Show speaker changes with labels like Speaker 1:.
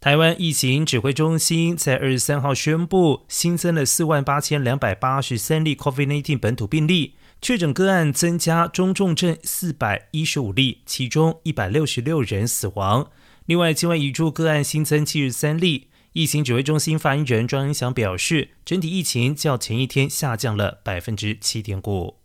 Speaker 1: 台湾疫情指挥中心在二十三号宣布，新增了四万八千两百八十三例 COVID-19 本土病例，确诊个案增加中重症四百一十五例，其中一百六十六人死亡。另外，境外移住个案新增七十三例。疫情指挥中心发言人庄恩祥表示，整体疫情较前一天下降了百分之七点五。